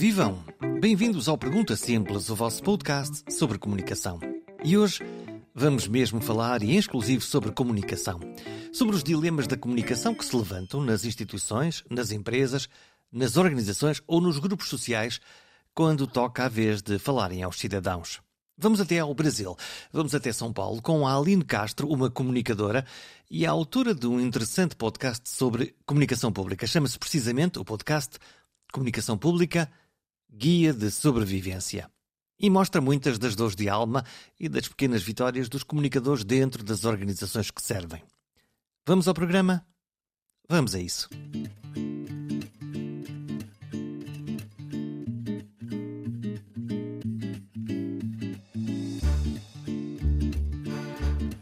vivam! Bem-vindos ao Pergunta Simples, o vosso podcast sobre comunicação. E hoje vamos mesmo falar em exclusivo sobre comunicação. Sobre os dilemas da comunicação que se levantam nas instituições, nas empresas, nas organizações ou nos grupos sociais quando toca a vez de falarem aos cidadãos. Vamos até ao Brasil. Vamos até São Paulo com a Aline Castro, uma comunicadora e a autora de um interessante podcast sobre comunicação pública. Chama-se precisamente o podcast Comunicação Pública Guia de Sobrevivência. E mostra muitas das dores de alma e das pequenas vitórias dos comunicadores dentro das organizações que servem. Vamos ao programa? Vamos a isso.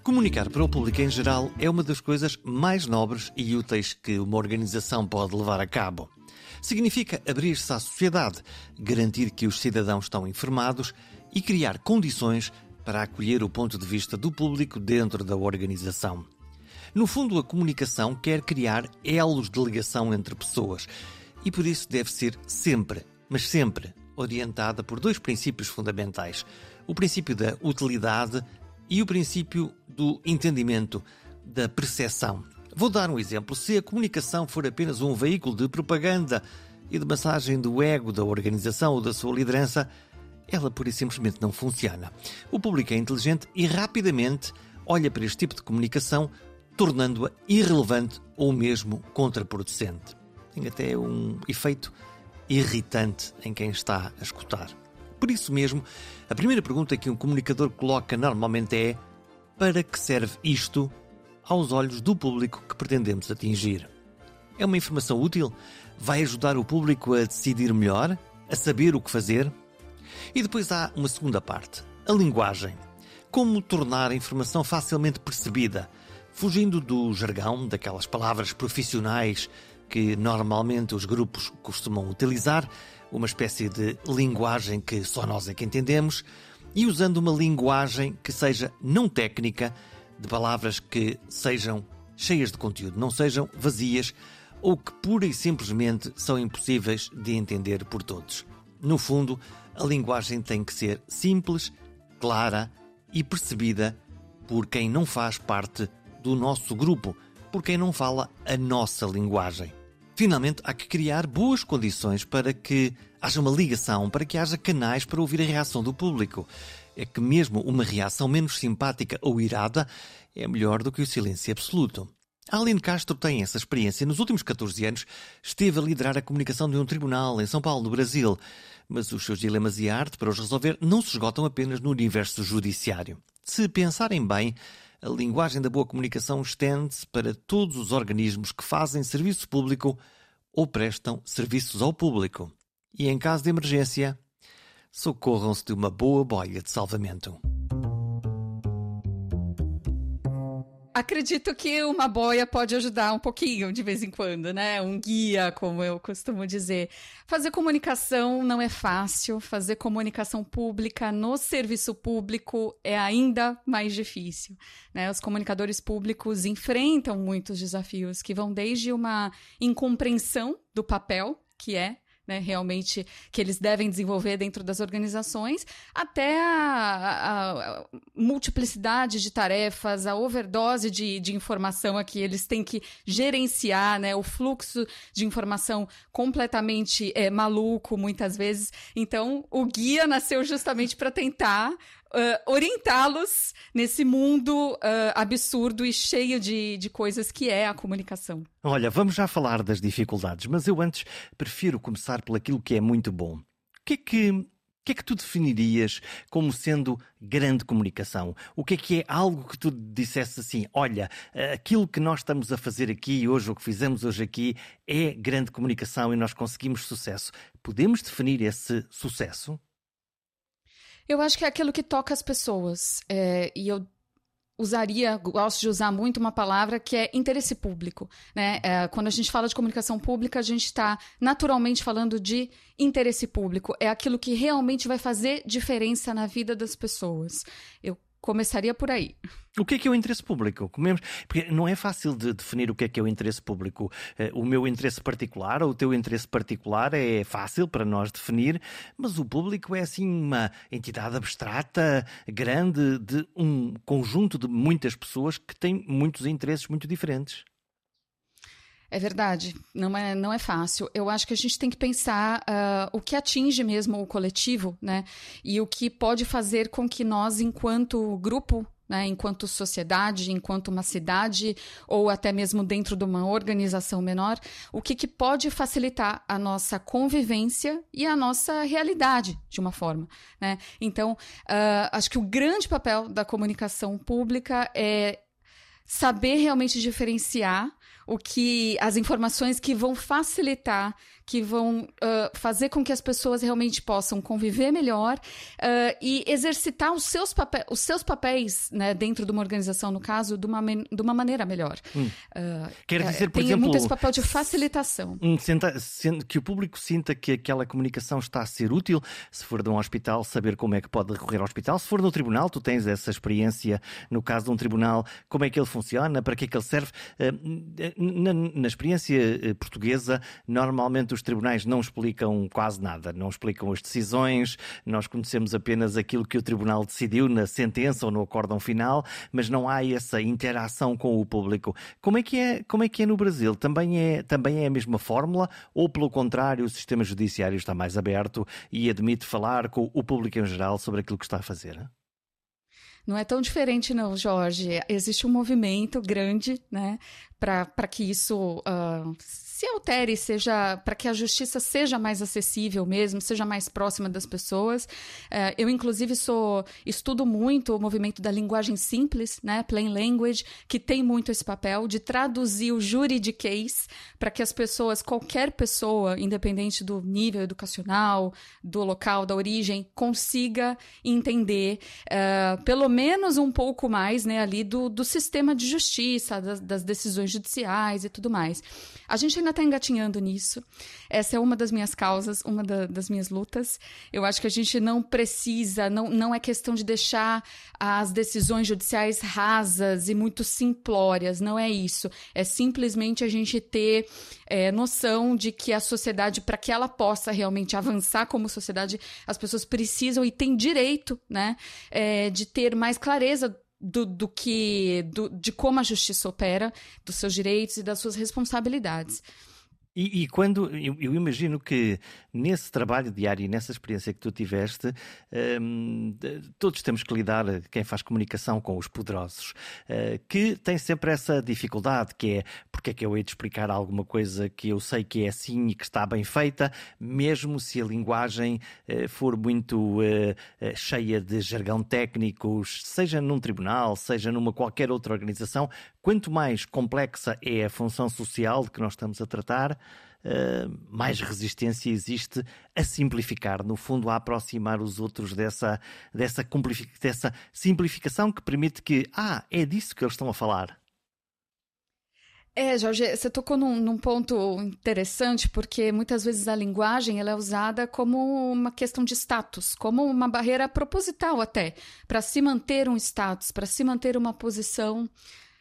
Comunicar para o público em geral é uma das coisas mais nobres e úteis que uma organização pode levar a cabo. Significa abrir-se à sociedade, garantir que os cidadãos estão informados e criar condições para acolher o ponto de vista do público dentro da organização. No fundo, a comunicação quer criar elos de ligação entre pessoas e por isso deve ser sempre, mas sempre, orientada por dois princípios fundamentais: o princípio da utilidade e o princípio do entendimento, da percepção. Vou dar um exemplo. Se a comunicação for apenas um veículo de propaganda e de massagem do ego da organização ou da sua liderança, ela pura e simplesmente não funciona. O público é inteligente e rapidamente olha para este tipo de comunicação, tornando-a irrelevante ou mesmo contraproducente. Tem até um efeito irritante em quem está a escutar. Por isso mesmo, a primeira pergunta que um comunicador coloca normalmente é: para que serve isto aos olhos do público que pretendemos atingir? É uma informação útil? Vai ajudar o público a decidir melhor? A saber o que fazer? E depois há uma segunda parte: a linguagem. Como tornar a informação facilmente percebida, fugindo do jargão, daquelas palavras profissionais que normalmente os grupos costumam utilizar uma espécie de linguagem que só nós é que entendemos, e usando uma linguagem que seja não técnica, de palavras que sejam cheias de conteúdo, não sejam vazias ou que pura e simplesmente são impossíveis de entender por todos. No fundo, a linguagem tem que ser simples, clara e percebida por quem não faz parte do nosso grupo, por quem não fala a nossa linguagem. Finalmente, há que criar boas condições para que haja uma ligação, para que haja canais para ouvir a reação do público. É que mesmo uma reação menos simpática ou irada é melhor do que o silêncio absoluto. Aline Castro tem essa experiência. Nos últimos 14 anos esteve a liderar a comunicação de um tribunal em São Paulo, no Brasil. Mas os seus dilemas e arte para os resolver não se esgotam apenas no universo judiciário. Se pensarem bem, a linguagem da boa comunicação estende-se para todos os organismos que fazem serviço público ou prestam serviços ao público. E em caso de emergência, socorram-se de uma boa boia de salvamento. Acredito que uma boia pode ajudar um pouquinho de vez em quando, né? Um guia, como eu costumo dizer. Fazer comunicação não é fácil, fazer comunicação pública no serviço público é ainda mais difícil. Né? Os comunicadores públicos enfrentam muitos desafios que vão desde uma incompreensão do papel que é né, realmente que eles devem desenvolver dentro das organizações, até a, a, a multiplicidade de tarefas, a overdose de, de informação aqui, eles têm que gerenciar, né, o fluxo de informação completamente é, maluco muitas vezes. Então, o guia nasceu justamente para tentar Uh, orientá-los nesse mundo uh, absurdo e cheio de, de coisas que é a comunicação. Olha, vamos já falar das dificuldades, mas eu antes prefiro começar por aquilo que é muito bom. O que é que, o que, é que tu definirias como sendo grande comunicação? O que é que é algo que tu dissesse assim, olha, aquilo que nós estamos a fazer aqui hoje, o que fizemos hoje aqui, é grande comunicação e nós conseguimos sucesso. Podemos definir esse sucesso? Eu acho que é aquilo que toca as pessoas. É, e eu usaria, gosto de usar muito uma palavra que é interesse público. Né? É, quando a gente fala de comunicação pública, a gente está naturalmente falando de interesse público. É aquilo que realmente vai fazer diferença na vida das pessoas. Eu começaria por aí. O que é que é o interesse público? Comemos, porque não é fácil de definir o que é que é o interesse público. Eh, o meu interesse particular ou o teu interesse particular é fácil para nós definir, mas o público é assim uma entidade abstrata, grande, de um conjunto de muitas pessoas que têm muitos interesses muito diferentes. É verdade, não é, não é fácil. Eu acho que a gente tem que pensar uh, o que atinge mesmo o coletivo, né? E o que pode fazer com que nós, enquanto grupo, né, enquanto sociedade, enquanto uma cidade, ou até mesmo dentro de uma organização menor, o que, que pode facilitar a nossa convivência e a nossa realidade, de uma forma. Né? Então, uh, acho que o grande papel da comunicação pública é saber realmente diferenciar o que as informações que vão facilitar que vão uh, fazer com que as pessoas realmente possam conviver melhor uh, e exercitar os seus, papéis, os seus papéis né, dentro de uma organização, no caso, de uma, de uma maneira melhor. Hum. Uh, Quer dizer, por tem exemplo, muito esse papel de facilitação. Senta, que o público sinta que aquela comunicação está a ser útil. Se for de um hospital, saber como é que pode recorrer ao hospital. Se for no tribunal, tu tens essa experiência no caso de um tribunal, como é que ele funciona, para que é que ele serve. Na, na experiência portuguesa, normalmente os tribunais não explicam quase nada, não explicam as decisões, nós conhecemos apenas aquilo que o tribunal decidiu na sentença ou no acórdão final, mas não há essa interação com o público. Como é que é, como é, que é no Brasil? Também é, também é a mesma fórmula ou, pelo contrário, o sistema judiciário está mais aberto e admite falar com o público em geral sobre aquilo que está a fazer? Não é tão diferente, não, Jorge. Existe um movimento grande, né, para que isso uh, se altere, seja para que a justiça seja mais acessível mesmo, seja mais próxima das pessoas. Uh, eu, inclusive, sou estudo muito o movimento da linguagem simples, né, plain language, que tem muito esse papel de traduzir o juridiquês para que as pessoas, qualquer pessoa, independente do nível educacional, do local, da origem, consiga entender, uh, pelo menos um pouco mais, né, ali do, do sistema de justiça, das, das decisões judiciais e tudo mais. A gente ainda está engatinhando nisso. Essa é uma das minhas causas, uma da, das minhas lutas. Eu acho que a gente não precisa, não, não é questão de deixar as decisões judiciais rasas e muito simplórias, não é isso. É simplesmente a gente ter é, noção de que a sociedade, para que ela possa realmente avançar como sociedade, as pessoas precisam e têm direito né, é, de ter mais clareza do, do que do, de como a justiça opera, dos seus direitos e das suas responsabilidades. E, e, quando eu, eu, imagino que nesse trabalho diário e nessa experiência que tu tiveste, um, todos temos que lidar, quem faz comunicação, com os poderosos, uh, que tem sempre essa dificuldade, que é porque é que eu hei de explicar alguma coisa que eu sei que é assim e que está bem feita, mesmo se a linguagem uh, for muito uh, cheia de jargão técnico, seja num tribunal, seja numa qualquer outra organização, quanto mais complexa é a função social de que nós estamos a tratar, Uh, mais resistência existe a simplificar, no fundo, a aproximar os outros dessa, dessa, dessa simplificação que permite que, ah, é disso que eles estão a falar. É, Jorge, você tocou num, num, ponto interessante, porque muitas vezes a linguagem ela é usada como uma questão de status, como uma barreira proposital até, para se manter um status, para se manter uma posição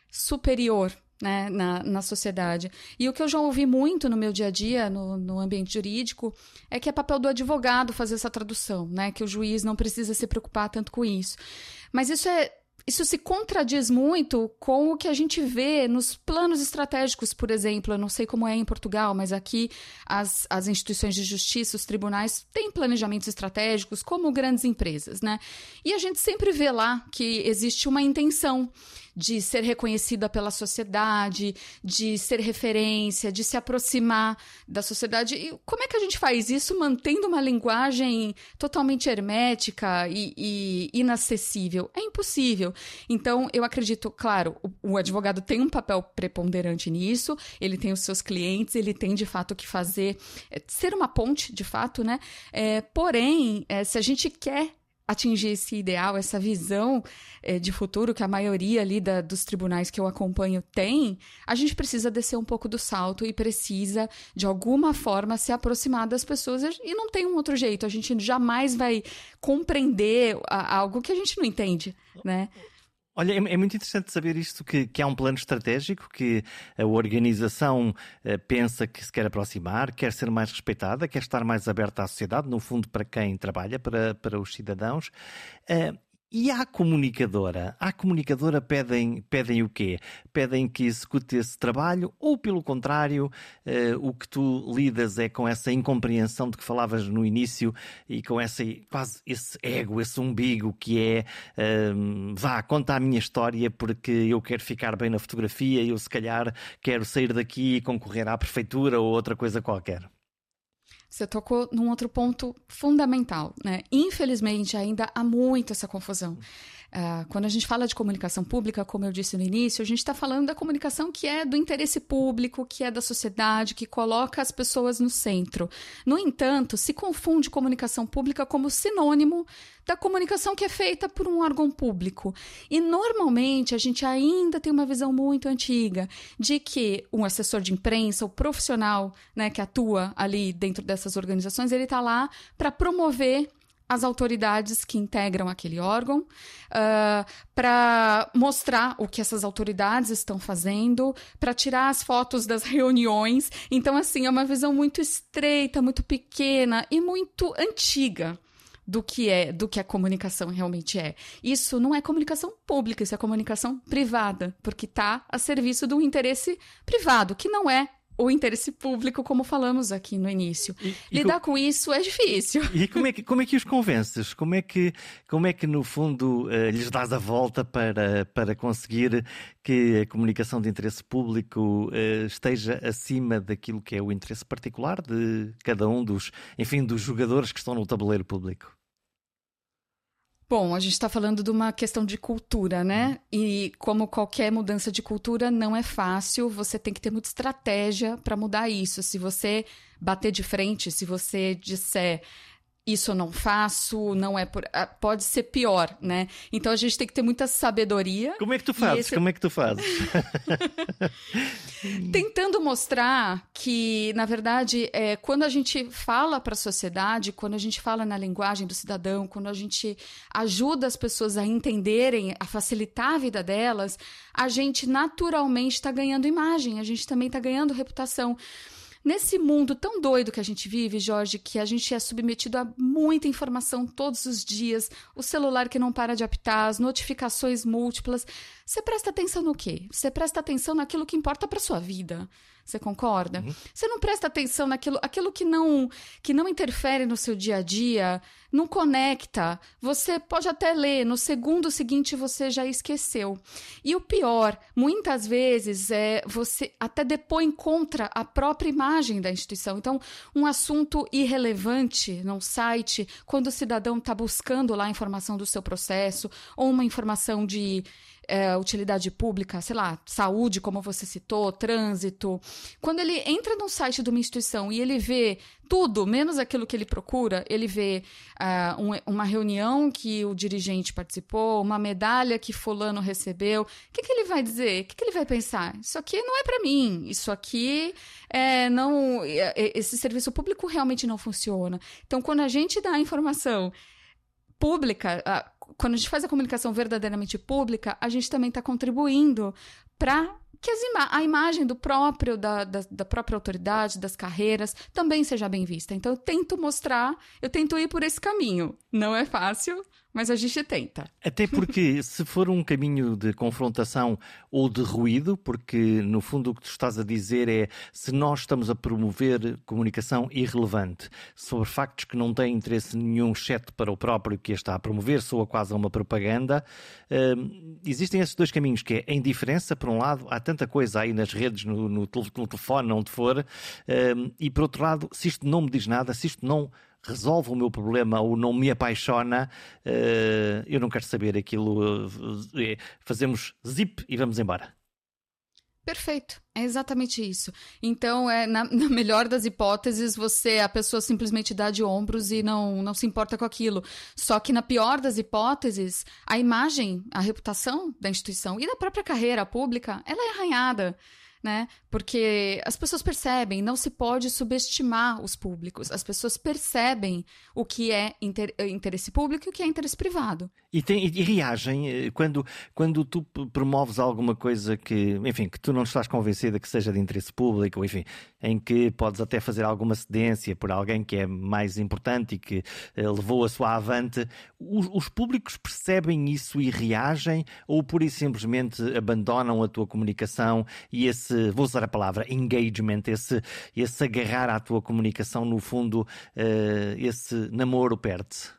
superior né, na, na sociedade. E o que eu já ouvi muito no meu dia a dia, no, no ambiente jurídico, é que é papel do advogado fazer essa tradução, né, que o juiz não precisa se preocupar tanto com isso. Mas isso é isso se contradiz muito com o que a gente vê nos planos estratégicos, por exemplo. Eu não sei como é em Portugal, mas aqui as, as instituições de justiça, os tribunais, têm planejamentos estratégicos, como grandes empresas, né? E a gente sempre vê lá que existe uma intenção de ser reconhecida pela sociedade, de ser referência, de se aproximar da sociedade. E como é que a gente faz isso mantendo uma linguagem totalmente hermética e, e inacessível? É impossível. Então, eu acredito, claro, o, o advogado tem um papel preponderante nisso, ele tem os seus clientes, ele tem de fato que fazer, é, ser uma ponte, de fato, né? É, porém, é, se a gente quer atingir esse ideal, essa visão é, de futuro que a maioria ali da, dos tribunais que eu acompanho tem, a gente precisa descer um pouco do salto e precisa, de alguma forma, se aproximar das pessoas e não tem um outro jeito. A gente jamais vai compreender algo que a gente não entende, né? Olha, é, é, muito interessante saber isto, que, que há um plano estratégico, que a organização uh, pensa que se quer aproximar, quer ser mais respeitada, quer estar mais aberta à sociedade, no fundo para quem trabalha, para, para os cidadãos. Uh, e à comunicadora? À comunicadora pedem, pedem o quê? Pedem que execute esse trabalho ou, pelo contrário, uh, o que tu lidas é com essa incompreensão de que falavas no início e com essa, quase esse ego, esse umbigo que é uh, vá, conta a minha história porque eu quero ficar bem na fotografia e eu se calhar quero sair daqui e concorrer à prefeitura ou outra coisa qualquer. Você tocou num outro ponto fundamental, né? Infelizmente, ainda há muito essa confusão. Uh, quando a gente fala de comunicação pública, como eu disse no início, a gente está falando da comunicação que é do interesse público, que é da sociedade, que coloca as pessoas no centro. No entanto, se confunde comunicação pública como sinônimo da comunicação que é feita por um órgão público. E normalmente a gente ainda tem uma visão muito antiga de que um assessor de imprensa, o profissional né, que atua ali dentro dessas organizações, ele está lá para promover as autoridades que integram aquele órgão, uh, ah, para mostrar o que essas autoridades estão fazendo, para tirar as fotos das reuniões. Então, assim, é uma visão muito estreita, muito pequena e muito antiga do que é, do que a comunicação realmente é. Isso não é comunicação pública, isso é comunicação privada, porque está a serviço do interesse privado, que não é o interesse público, como falamos aqui no início. E, e Lidar com... com... isso é difícil. E como é que, como é que os convences? Como é que, como é que no fundo, uh, lhes dás a volta para, para conseguir que a comunicação de interesse público uh, esteja acima daquilo que é o interesse particular de cada um dos, enfim, dos jogadores que estão no tabuleiro público? Bom, a gente está falando de uma questão de cultura, né? E como qualquer mudança de cultura, não é fácil, você tem que ter muita estratégia para mudar isso. Se você bater de frente, se você disser isso eu não faço, não é por... Ah, pode ser pior, né? Então a gente tem que ter muita sabedoria. Como é que tu fazes? Esse... Como é que tu fazes? Tentando mostrar que, na verdade, é, quando a gente fala para a sociedade, quando a gente fala na linguagem do cidadão, quando a gente ajuda as pessoas a entenderem, a facilitar a vida delas, a gente naturalmente está ganhando imagem, a gente também está ganhando reputação. Nesse mundo tão doido que a gente vive, Jorge, que a gente é submetido a muita informação todos os dias, o celular que não para de apitar, as notificações múltiplas, você presta atenção no quê? Você presta atenção naquilo que importa para sua vida. Você concorda? Uhum. Você não presta atenção naquilo aquilo que não que não interfere no seu dia a dia, não conecta. Você pode até ler, no segundo seguinte você já esqueceu. E o pior, muitas vezes é você até depõe contra a própria imagem da instituição. Então, um assunto irrelevante num site, quando o cidadão está buscando lá a informação do seu processo ou uma informação de é, utilidade pública, sei lá, saúde, como você citou, trânsito. Quando ele entra no site de uma instituição e ele vê tudo, menos aquilo que ele procura, ele vê uh, um, uma reunião que o dirigente participou, uma medalha que fulano recebeu, o que, que ele vai dizer? O que, que ele vai pensar? Isso aqui não é para mim, isso aqui é, não. É, é, esse serviço público realmente não funciona. Então, quando a gente dá a informação pública, quando a gente faz a comunicação verdadeiramente pública, a gente também está contribuindo para que ima a imagem do próprio, da, da, da, própria autoridade, das carreiras, também seja bem vista. Então, eu tento mostrar, eu tento ir por esse caminho. Não é fácil, mas a gente tenta. Até porque, se for um caminho de confrontação ou de ruído, porque no fundo o que tu estás a dizer é se nós estamos a promover comunicação irrelevante sobre factos que não têm interesse nenhum, exceto para o próprio que a está a promover, soa quase uma propaganda, hum, existem esses dois caminhos, que é a indiferença, por um lado, há tanta coisa aí nas redes, no, no, no telefone, onde for, hum, e por outro lado, se isto não me diz nada, se isto não resolve o meu problema ou não me apaixona, uh, eu não quero saber aquilo. Uh, fazemos zip e vamos embora. Perfeito, é exatamente isso. Então, é na, na, melhor das hipóteses, você a pessoa simplesmente dá de ombros e não, não se importa com aquilo. Só que na pior das hipóteses, a imagem, a reputação da instituição e da própria carreira pública, ela é arranhada né? Porque as pessoas percebem, não se pode subestimar os públicos. As pessoas percebem o que é inter interesse público e o que é interesse privado. E, tem, e, reagem eh, quando, quando tu promoves alguma coisa que, enfim, que tu não estás convencida que seja de interesse público, enfim, em que podes até fazer alguma cedência por alguém que é mais importante e que uh, levou a sua avante. Os, os públicos percebem isso e reagem ou por isso simplesmente abandonam a tua comunicação e esse vou usar a palavra engagement, esse, esse agarrar à tua comunicação, no fundo, uh, esse namoro perde-se?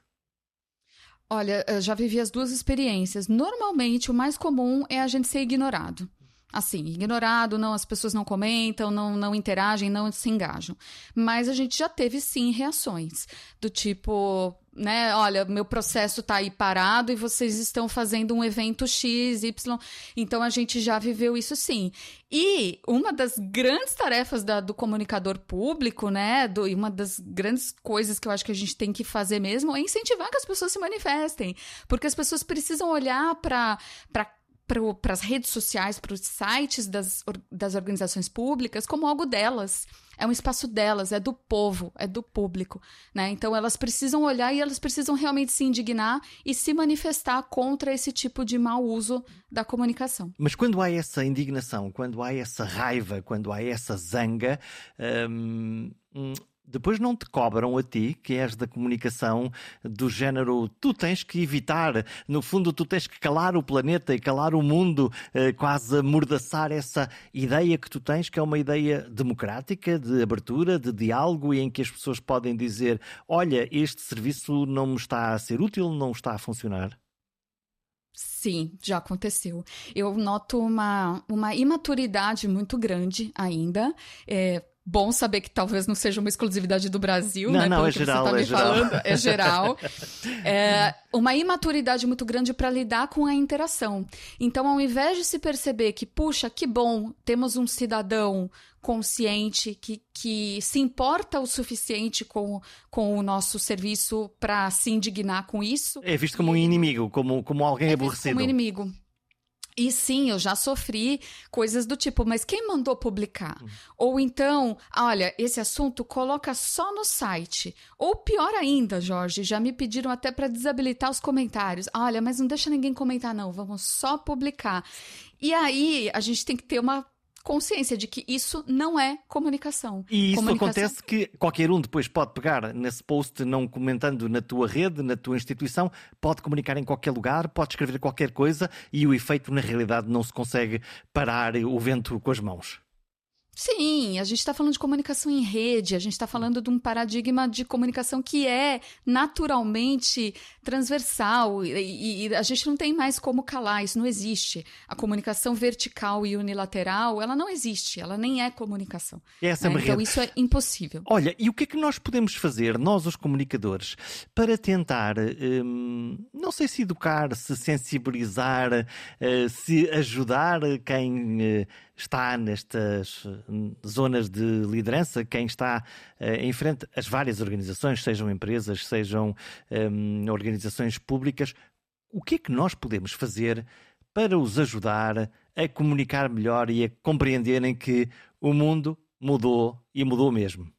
Olha, já vivi as duas experiências. Normalmente, o mais comum é a gente ser ignorado assim, ignorado, não as pessoas não comentam, não, não interagem, não se engajam. Mas a gente já teve sim reações do tipo, né, olha, meu processo está aí parado e vocês estão fazendo um evento X, Y. Então a gente já viveu isso sim. E uma das grandes tarefas da, do comunicador público, né, do, e uma das grandes coisas que eu acho que a gente tem que fazer mesmo é incentivar que as pessoas se manifestem, porque as pessoas precisam olhar para para as redes sociais, para os sites das, das organizações públicas como algo delas. É um espaço delas, é do povo, é do público. Né? Então elas precisam olhar e elas precisam realmente se indignar e se manifestar contra esse tipo de mau uso da comunicação. Mas quando há essa indignação, quando há essa raiva, quando há essa zanga. Hum, depois não te cobram a ti, que és da comunicação do género, tu tens que evitar, no fundo, tu tens que calar o planeta e calar o mundo, eh, quase amordaçar essa ideia que tu tens, que é uma ideia democrática, de abertura, de diálogo e em que as pessoas podem dizer: Olha, este serviço não me está a ser útil, não está a funcionar. Sim, já aconteceu. Eu noto uma, uma imaturidade muito grande ainda. É, bom saber que talvez não seja uma exclusividade do Brasil, não, né? Não, é geral, tá é geral. Falando, é geral. é uma imaturidade muito grande para lidar com a interação. Então, ao invés de se perceber que, puxa, que bom, temos um cidadão consciente que, que se importa o suficiente com, com o nosso serviço para se indignar com isso. É visto como um inimigo, como, como alguém é aborrecido. Como inimigo. E sim, eu já sofri coisas do tipo, mas quem mandou publicar? Ou então, olha, esse assunto coloca só no site. Ou pior ainda, Jorge, já me pediram até para desabilitar os comentários. Olha, mas não deixa ninguém comentar, não, vamos só publicar. E aí, a gente tem que ter uma consciência de que isso não é comunicação. E isso comunicação... acontece que qualquer um depois pode pegar nesse post, não comentando na tua rede, na tua instituição, pode comunicar em qualquer lugar, pode escrever qualquer coisa e o efeito, na realidade, não se consegue parar o vento com as mãos. Sim, a gente está falando de comunicação em rede, a gente está falando de um paradigma de comunicação que é naturalmente transversal e, e, a gente não tem mais como calar, isso não existe. A comunicação vertical e unilateral, ela não existe, ela nem é comunicação. Essa né? Então isso é impossível. Olha, e o que é que nós podemos fazer, nós os comunicadores, para tentar, hum, não sei se educar, se sensibilizar, uh, se ajudar quem. Está nestas hum, zonas de liderança, quem está uh, em frente às várias organizações, sejam empresas, sejam um, organizações públicas, o que é que nós podemos fazer para os ajudar a comunicar melhor e a compreenderem que o mundo mudou e mudou mesmo?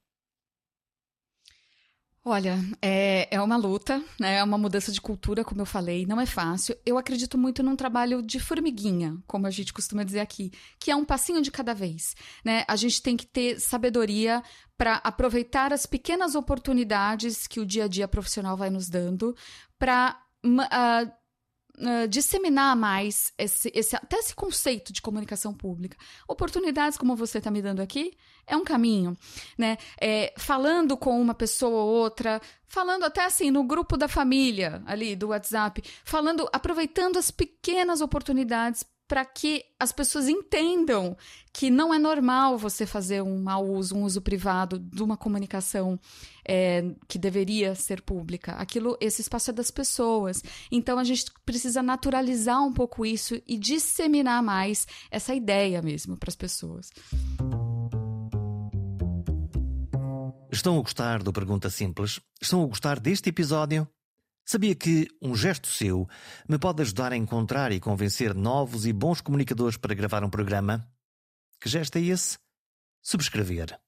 Olha, é, é uma luta, né? é uma mudança de cultura, como eu falei, não é fácil. Eu acredito muito num trabalho de formiguinha, como a gente costuma dizer aqui, que é um passinho de cada vez. Né? A gente tem que ter sabedoria para aproveitar as pequenas oportunidades que o dia a dia profissional vai nos dando para uh, disseminar mais esse, esse, até esse conceito de comunicação pública. Oportunidades como você está me dando aqui é um caminho, né? É, falando com uma pessoa ou outra, falando até assim no grupo da família ali do WhatsApp, falando, aproveitando as pequenas oportunidades para que as pessoas entendam que não é normal você fazer um mau uso, um uso privado de uma comunicação é, que deveria ser pública. Aquilo, esse espaço é das pessoas. Então a gente precisa naturalizar um pouco isso e disseminar mais essa ideia mesmo para as pessoas. Estão a gostar do Pergunta Simples? Estão a gostar deste episódio? Sabia que um gesto seu me pode ajudar a encontrar e convencer novos e bons comunicadores para gravar um programa? Que gesto é esse? Subscrever.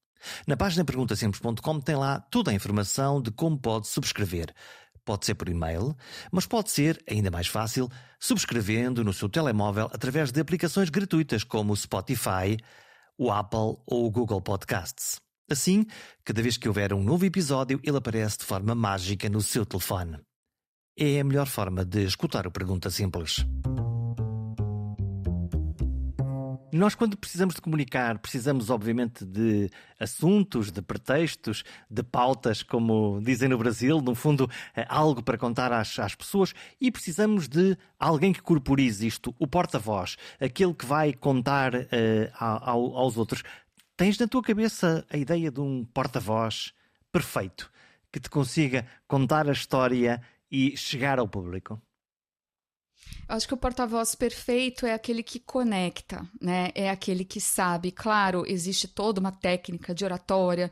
Na página perguntasimples.com tem lá toda a informação de como pode subscrever. Pode ser por e-mail, mas pode ser, ainda mais fácil, subscrevendo no seu telemóvel através de aplicações gratuitas como o Spotify, o Apple ou o Google Podcasts. Assim, cada vez que houver um novo episódio, ele aparece de forma mágica no seu telefone é a melhor forma de escutar o Pergunta Simples. Nós, quando precisamos de comunicar, precisamos, obviamente, de assuntos, de pretextos, de pautas, como dizem no Brasil, no fundo, é algo para contar às, às pessoas, e precisamos de alguém que corporize isto, o porta-voz, aquele que vai contar uh, ao, aos outros. Tens na tua cabeça a ideia de um porta-voz perfeito, que te consiga contar a história e chegar ao público? Acho que o porta-voz perfeito é aquele que conecta, né? É aquele que sabe. Claro, existe toda uma técnica de oratória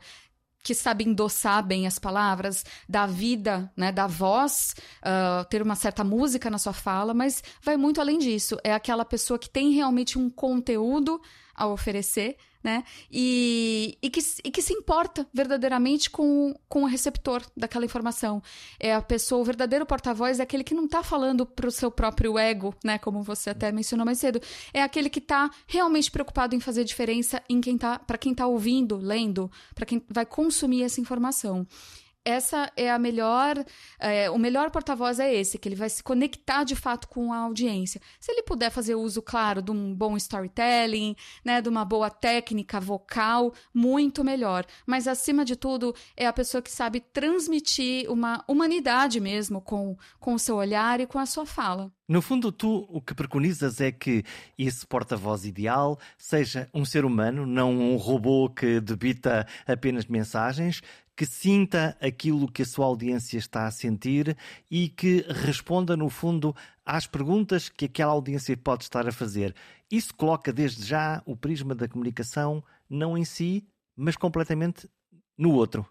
que sabe endossar bem as palavras, dar vida, né, dar voz, uh, ter uma certa música na sua fala, mas vai muito além disso. É aquela pessoa que tem realmente um conteúdo a oferecer, né? E, e, que, e que se importa verdadeiramente com, com o receptor daquela informação. É a pessoa, o verdadeiro porta-voz é aquele que não está falando para o seu próprio ego, né? Como você até mencionou mais cedo. É aquele que está realmente preocupado em fazer diferença em quem tá, para quem está ouvindo, lendo, para quem vai consumir essa informação essa é a melhor, é, o melhor porta-voz é esse, que ele vai se conectar de fato com a audiência. Se ele puder fazer uso, claro, de um bom storytelling, né, de uma boa técnica vocal, muito melhor. Mas acima de tudo, é a pessoa que sabe transmitir uma humanidade mesmo com, com o seu olhar e com a sua fala. No fundo, tu o que preconizas é que esse porta-voz ideal seja um ser humano, não um robô que debita apenas mensagens, que sinta aquilo que a sua audiência está a sentir e que responda, no fundo, às perguntas que aquela audiência pode estar a fazer. Isso coloca desde já o prisma da comunicação não em si, mas completamente no outro.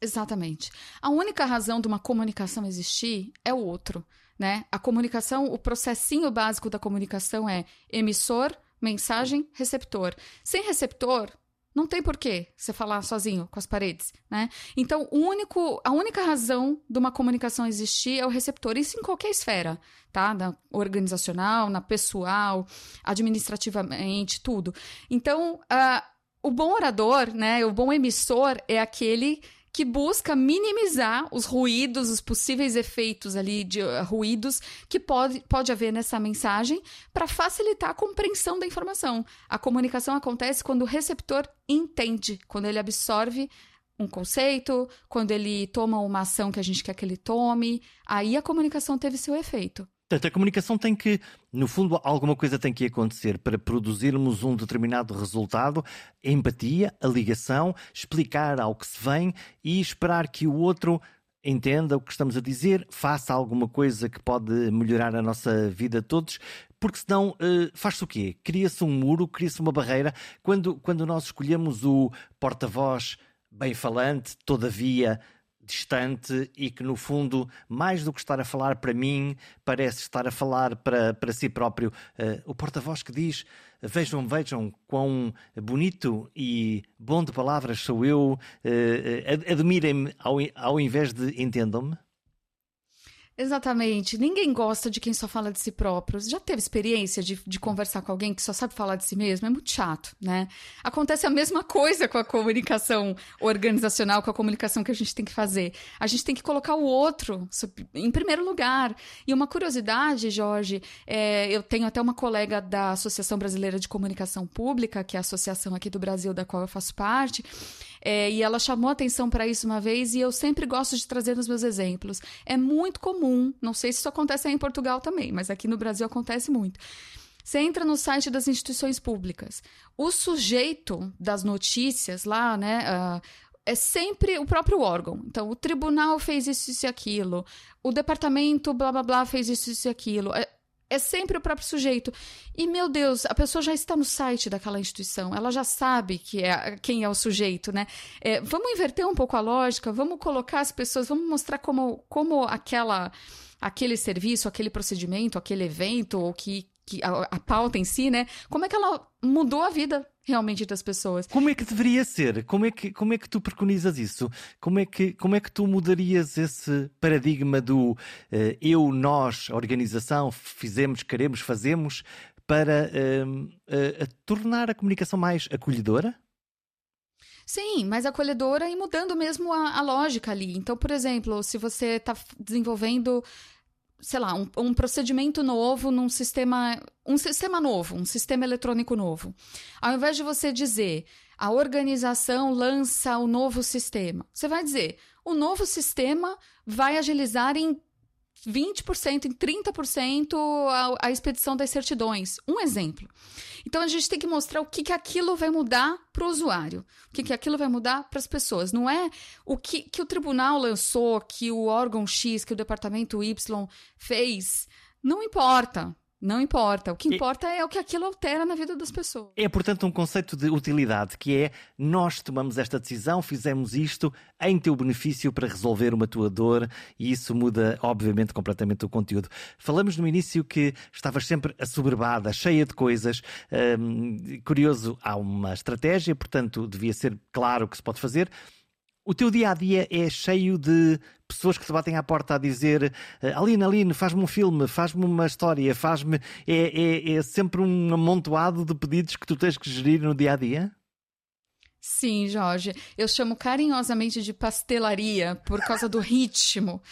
Exatamente. A única razão de uma comunicação existir é o outro, né? A comunicação, o processinho básico da comunicação é emissor, mensagem, receptor. Sem receptor, não tem porquê você falar sozinho com as paredes, né? Então, o único, a única razão de uma comunicação existir é o receptor. Isso em qualquer esfera, tá? Na organizacional, na pessoal, administrativamente, tudo. Então, uh, o bom orador, né? O bom emissor é aquele que busca minimizar os ruídos, os possíveis efeitos ali de uh, ruídos que pode, pode haver nessa mensagem para facilitar a compreensão da informação. A comunicação acontece quando o receptor entende, quando ele absorve um conceito, quando ele toma uma ação que a gente quer que ele tome, aí a comunicação teve seu efeito. Portanto, a comunicação tem que, no fundo, alguma coisa tem que acontecer para produzirmos um determinado resultado, a empatia, a ligação, explicar ao que se vem e esperar que o outro entenda o que estamos a dizer, faça alguma coisa que pode melhorar a nossa vida todos, porque senão uh, faz-se o quê? Cria-se um muro, cria-se uma barreira. Quando, quando nós escolhemos o porta-voz bem falante, todavia distante e que, no fundo, mais do que estar a falar para mim, parece estar a falar para, para si próprio. Uh, o porta-voz que diz: Vejam, vejam quão bonito e bom de palavras sou eu, uh, admirem-me ao, ao invés de entendam-me. Exatamente. Ninguém gosta de quem só fala de si próprio. Já teve experiência de, de conversar com alguém que só sabe falar de si mesmo? É muito chato, né? Acontece a mesma coisa com a comunicação organizacional, com a comunicação que a gente tem que fazer. A gente tem que colocar o outro em primeiro lugar. E uma curiosidade, Jorge, é, eu tenho até uma colega da Associação Brasileira de Comunicação Pública, que é a associação aqui do Brasil da qual eu faço parte, é, e ela chamou atenção para isso uma vez e eu sempre gosto de trazer nos meus exemplos. É muito comum, não sei se isso acontece aí em Portugal também, mas aqui no Brasil acontece muito. Você entra no site das instituições públicas. O sujeito das notícias lá, né? Uh, é sempre o próprio órgão. Então, o tribunal fez isso, e aquilo, o departamento, blá blá blá, fez isso, isso e aquilo. É, é sempre o próprio sujeito. E, meu Deus, a pessoa já está no site daquela instituição, ela já sabe que é, quem é o sujeito, né? É, vamos inverter um pouco a lógica, vamos colocar as pessoas, vamos mostrar como, como aquela, aquele serviço, aquele procedimento, aquele evento, ou que, que a, a pauta em si, né? Como é que ela mudou a vida realmente das pessoas. Como é que deveria ser? Como é que, como é que tu preconizas isso? Como é que, como é que tu mudarias esse paradigma do uh, eu, nós, organização, fizemos, queremos, fazemos, para uh, uh, tornar a comunicação mais acolhedora? Sim, mais acolhedora e mudando mesmo a, a lógica ali. Então, por exemplo, se você está desenvolvendo sei lá, um, um, procedimento novo num sistema, um sistema novo, um sistema eletrônico novo. Ao invés de você dizer a organização lança o novo sistema, você vai dizer o novo sistema vai agilizar em 20%, em 30% a, a expedição das certidões. Um exemplo. Então a gente tem que mostrar o que, que aquilo vai mudar para o usuário, o que, que aquilo vai mudar para as pessoas. Não é o que, que o tribunal lançou, que o órgão X, que o departamento Y fez. Não importa. Não importa. O que importa é, é o que aquilo altera na vida das pessoas. É, portanto, um conceito de utilidade, que é nós tomamos esta decisão, fizemos isto em teu benefício para resolver uma tua dor e isso muda, obviamente, completamente o conteúdo. Falamos no início que estavas sempre assoberbada, cheia de coisas. Hum, curioso, há uma estratégia, portanto, devia ser claro o que se pode fazer. O teu dia a dia é cheio de pessoas que te batem à porta a dizer eh, Aline, Aline, faz-me um filme, faz-me uma história, faz-me. É, é, é sempre um amontoado de pedidos que tu tens que gerir no dia a dia? Sim, Jorge. Eu chamo carinhosamente de pastelaria por causa do ritmo,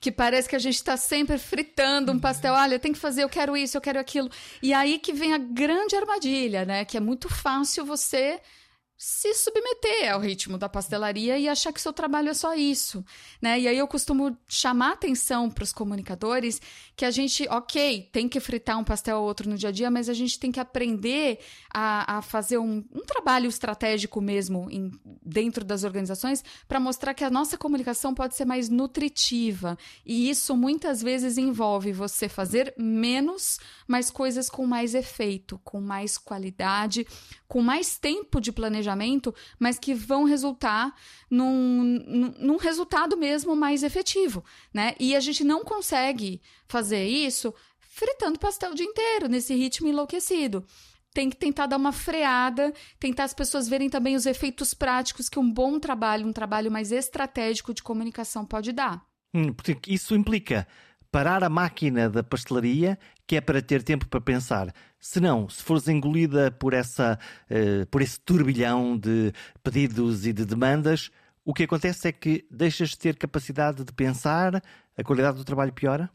que parece que a gente está sempre fritando um pastel. Olha, tem que fazer, eu quero isso, eu quero aquilo. E aí que vem a grande armadilha, né? Que é muito fácil você se submeter ao ritmo da pastelaria e achar que seu trabalho é só isso, né? E aí eu costumo chamar atenção para os comunicadores que a gente, ok, tem que fritar um pastel ou outro no dia a dia, mas a gente tem que aprender a, a fazer um, um, trabalho estratégico mesmo em, dentro das organizações para mostrar que a nossa comunicação pode ser mais nutritiva e isso muitas vezes envolve você fazer menos, mas coisas com mais efeito, com mais qualidade, com mais tempo de planejamento, mas que vão resultar num, num resultado mesmo mais efetivo, né? E a gente não consegue fazer isso fritando pastel o dia inteiro, nesse ritmo enlouquecido tem que tentar dar uma freada, tentar as pessoas verem também os efeitos práticos que um bom trabalho, um trabalho mais estratégico de comunicação pode dar. Hum, porque isso implica parar a máquina da pastelaria, que é para ter tempo para pensar. Se não, se fores engolida por, essa, uh, por esse turbilhão de pedidos e de demandas, o que acontece é que deixas de ter capacidade de pensar, a qualidade do trabalho piora?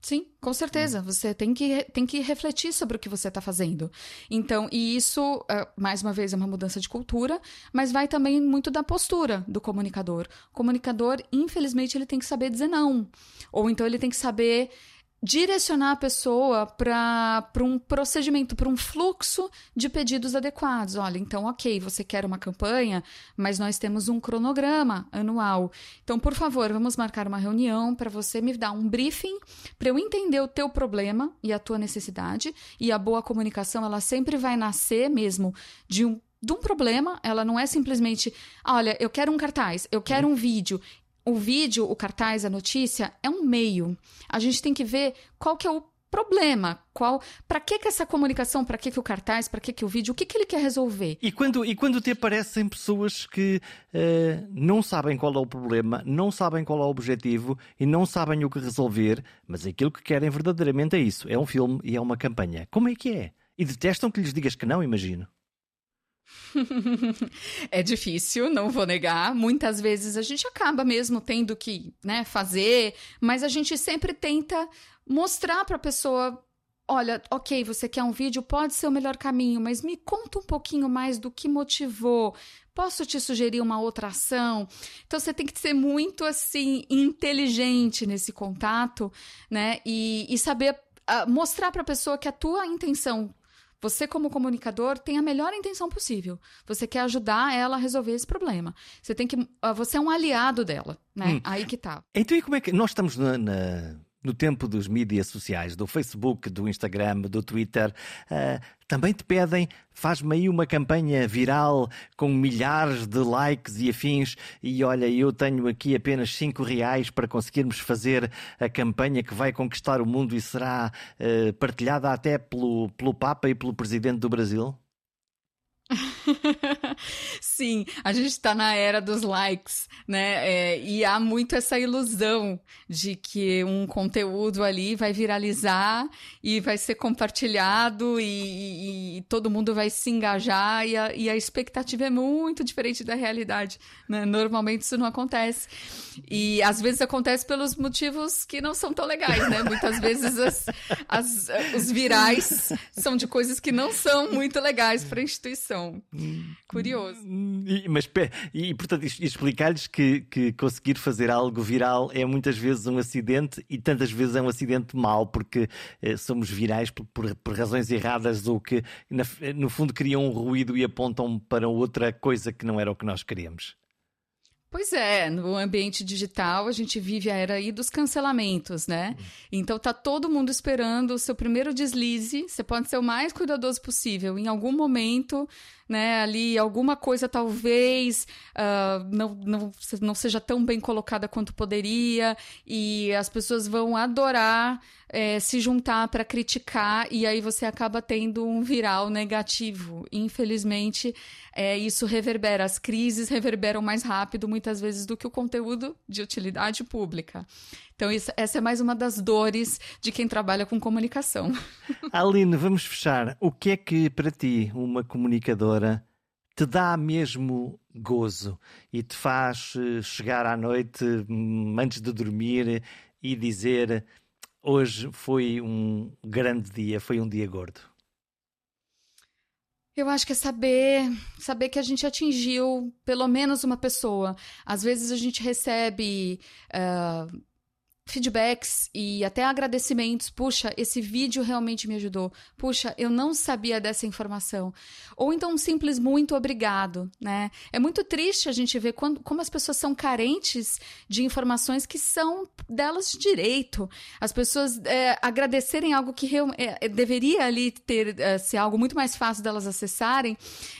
Sim, com certeza. Você tem que, tem que refletir sobre o que você está fazendo. Então, e isso, é, mais uma vez, é uma mudança de cultura, mas vai também muito da postura do comunicador. O comunicador, infelizmente, ele tem que saber dizer não. Ou então ele tem que saber direcionar a pessoa para um procedimento, para um fluxo de pedidos adequados. Olha, então, ok, você quer uma campanha, mas nós temos um cronograma anual. Então, por favor, vamos marcar uma reunião para você me dar um briefing para eu entender o teu problema e a tua necessidade. E a boa comunicação, ela sempre vai nascer mesmo de um de um problema, ela não é simplesmente, olha, eu quero um cartaz, eu quero um vídeo, o vídeo, o cartaz, a notícia é um meio. A gente tem que ver qual que é o problema, qual, para que que essa comunicação, para que que o cartaz, para que que o vídeo, o que que ele quer resolver? E quando e quando te aparecem pessoas que uh, não sabem qual é o problema, não sabem qual é o objetivo e não sabem o que resolver, mas aquilo que querem verdadeiramente é isso, é um filme e é uma campanha. Como é que é? E detestam que lhes digas que não, imagino. é difícil, não vou negar. Muitas vezes a gente acaba mesmo tendo que né, fazer, mas a gente sempre tenta mostrar para a pessoa olha, ok, você quer um vídeo, pode ser o melhor caminho, mas me conta um pouquinho mais do que motivou. Posso te sugerir uma outra ação? Então você tem que ser muito assim inteligente nesse contato, né? E, e saber uh, mostrar para a pessoa que a tua intenção você, como comunicador, tem a melhor intenção possível. Você quer ajudar ela a resolver esse problema. Você tem que. Uh, você é um aliado dela, né? Hum. Aí que tá. Então, e como é que. Nós estamos na, na no tempo dos mídias sociais, do Facebook, do Instagram, do Twitter, uh, também te pedem, faz-me aí uma campanha viral com milhares de likes e afins, e olha, eu tenho aqui apenas 5 reais para conseguirmos fazer a campanha que vai conquistar o mundo e será uh, partilhada até pelo, pelo Papa e pelo Presidente do Brasil? Sim, a gente está na era dos likes, né? É, e há muito essa ilusão de que um conteúdo ali vai viralizar e vai ser compartilhado e, e, e todo mundo vai se engajar e a, e a, expectativa é muito diferente da realidade. Né? Normalmente isso não acontece. E às vezes acontece pelos motivos que não são tão legais, né? Muitas vezes as, as, os virais são de coisas que não são muito legais para a instituição. Curioso. E, mas, e, portanto, explicar-lhes que, que conseguir fazer algo viral é muitas vezes um acidente e tantas vezes é um acidente mau, porque eh, somos virais por, por, por, razões erradas ou que, na, no fundo, criam um ruído e apontam para outra coisa que não era o que nós queríamos. Pois é, no ambiente digital a gente vive a era aí dos cancelamentos, né? Então tá todo mundo esperando o seu primeiro deslize. Você pode ser o mais cuidadoso possível. Em algum momento, né, ali alguma coisa talvez uh, não, não, não seja tão bem colocada quanto poderia e as pessoas vão adorar é, se juntar para criticar e aí você acaba tendo um viral negativo. Infelizmente, é, isso reverbera. As crises reverberam mais rápido, muitas vezes, do que o conteúdo de utilidade pública. Então, isso, essa é mais uma das dores de quem trabalha com comunicação. Aline, vamos fechar. O que é que, para ti, uma comunicadora te dá mesmo gozo e te faz eh, chegar à noite hum, antes de dormir e dizer hoje foi um grande dia, foi um dia gordo? Eu acho que é saber, saber que a gente atingiu pelo menos uma pessoa. Às vezes a gente recebe uh, feedbacks e até agradecimentos. Puxa, esse vídeo realmente me ajudou. Puxa, eu não sabia dessa informação. Ou então um simples muito obrigado, né? É muito triste a gente ver quando, como as pessoas são carentes de informações que são delas de direito. As pessoas é, agradecerem algo que é, é, deveria ali ter é, ser algo muito mais fácil delas acessarem,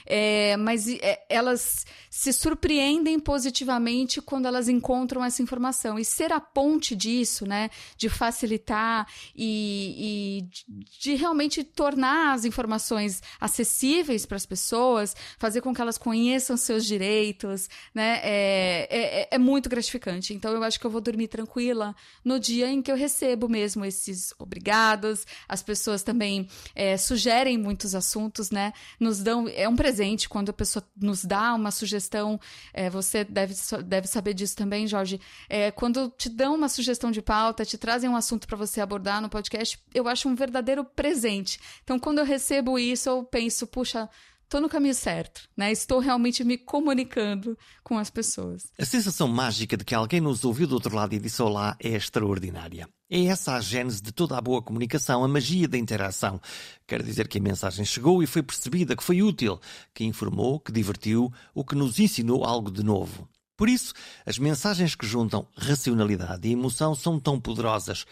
é, mas é, elas se surpreendem positivamente quando elas encontram essa informação. E ser a ponte disso disso, né? De facilitar e, e de realmente tornar as informações acessíveis para as pessoas, fazer com que elas conheçam seus direitos, né? É, é, é muito gratificante. Então eu acho que eu vou dormir tranquila no dia em que eu recebo mesmo esses obrigados. As pessoas também é, sugerem muitos assuntos, né? Nos dão é um presente quando a pessoa nos dá uma sugestão. É, você deve, deve saber disso também, Jorge. É, quando te dão uma sugestão sugestão de pauta, te trazem um assunto para você abordar no podcast, eu acho um verdadeiro presente. Então, quando eu recebo isso, eu penso, puxa, estou no caminho certo, né? Estou realmente me comunicando com as pessoas. A sensação mágica de que alguém nos ouviu do outro lado e disse olá é extraordinária. É essa a gênese de toda a boa comunicação, a magia da interação. Quer dizer que a mensagem chegou e foi percebida, que foi útil, que informou, que divertiu, ou que nos ensinou algo de novo. Por isso, as mensagens que juntam racionalidade e emoção são tão poderosas.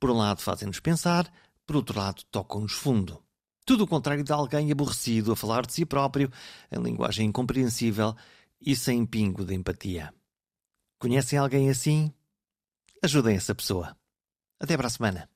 Por um lado, fazem-nos pensar, por outro lado, tocam-nos fundo. Tudo o contrário de alguém aborrecido a falar de si próprio, em linguagem incompreensível e sem pingo de empatia. Conhecem alguém assim? Ajudem essa pessoa. Até para a semana.